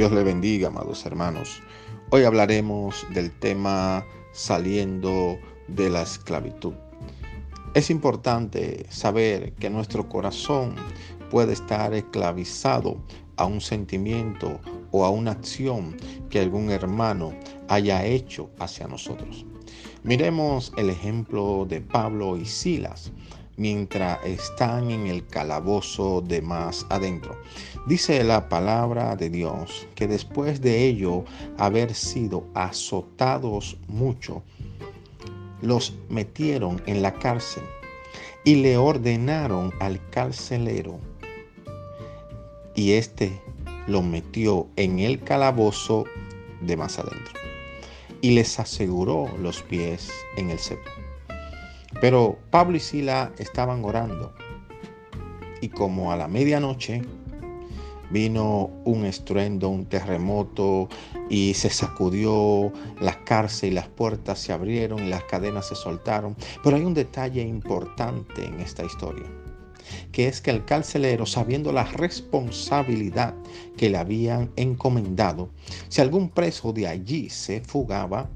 Dios le bendiga, amados hermanos. Hoy hablaremos del tema saliendo de la esclavitud. Es importante saber que nuestro corazón puede estar esclavizado a un sentimiento o a una acción que algún hermano haya hecho hacia nosotros. Miremos el ejemplo de Pablo y Silas mientras están en el calabozo de más adentro. Dice la palabra de Dios que después de ello haber sido azotados mucho, los metieron en la cárcel y le ordenaron al carcelero y éste lo metió en el calabozo de más adentro y les aseguró los pies en el cepo. Pero Pablo y Sila estaban orando y como a la medianoche vino un estruendo, un terremoto y se sacudió la cárcel y las puertas se abrieron y las cadenas se soltaron. Pero hay un detalle importante en esta historia, que es que el carcelero, sabiendo la responsabilidad que le habían encomendado, si algún preso de allí se fugaba,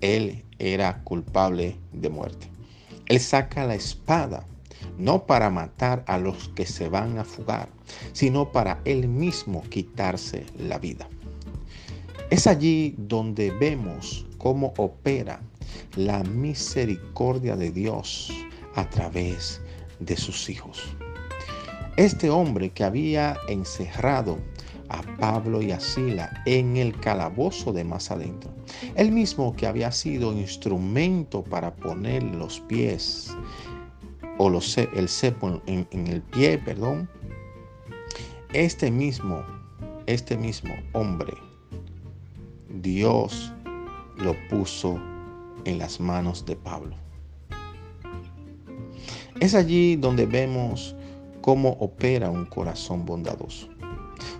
él era culpable de muerte. Él saca la espada, no para matar a los que se van a fugar, sino para él mismo quitarse la vida. Es allí donde vemos cómo opera la misericordia de Dios a través de sus hijos. Este hombre que había encerrado a Pablo y a Sila en el calabozo de más adentro. El mismo que había sido instrumento para poner los pies o el cepo en, en el pie, perdón. Este mismo, este mismo hombre, Dios lo puso en las manos de Pablo. Es allí donde vemos cómo opera un corazón bondadoso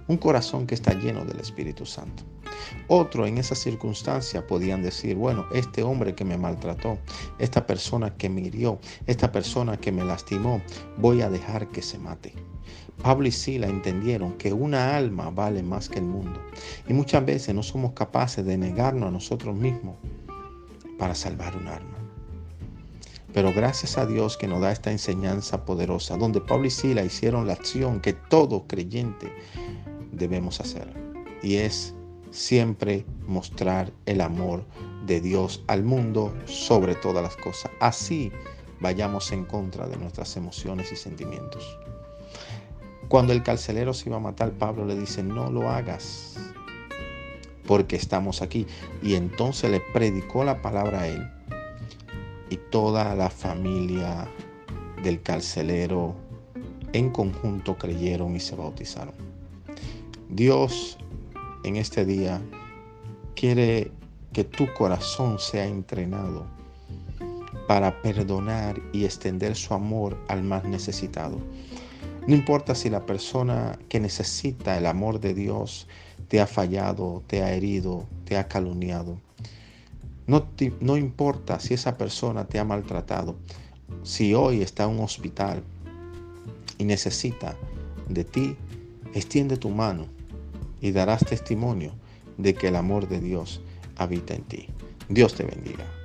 un corazón que está lleno del Espíritu Santo. Otro en esa circunstancia podían decir, bueno, este hombre que me maltrató, esta persona que me hirió, esta persona que me lastimó, voy a dejar que se mate. Pablo y Sila entendieron que una alma vale más que el mundo y muchas veces no somos capaces de negarnos a nosotros mismos para salvar un alma. Pero gracias a Dios que nos da esta enseñanza poderosa, donde Pablo y Sila hicieron la acción que todo creyente debemos hacer. Y es siempre mostrar el amor de Dios al mundo sobre todas las cosas. Así vayamos en contra de nuestras emociones y sentimientos. Cuando el carcelero se iba a matar, Pablo le dice, no lo hagas, porque estamos aquí. Y entonces le predicó la palabra a él. Y toda la familia del carcelero en conjunto creyeron y se bautizaron. Dios en este día quiere que tu corazón sea entrenado para perdonar y extender su amor al más necesitado. No importa si la persona que necesita el amor de Dios te ha fallado, te ha herido, te ha calumniado. No, no importa si esa persona te ha maltratado. Si hoy está en un hospital y necesita de ti, extiende tu mano y darás testimonio de que el amor de Dios habita en ti. Dios te bendiga.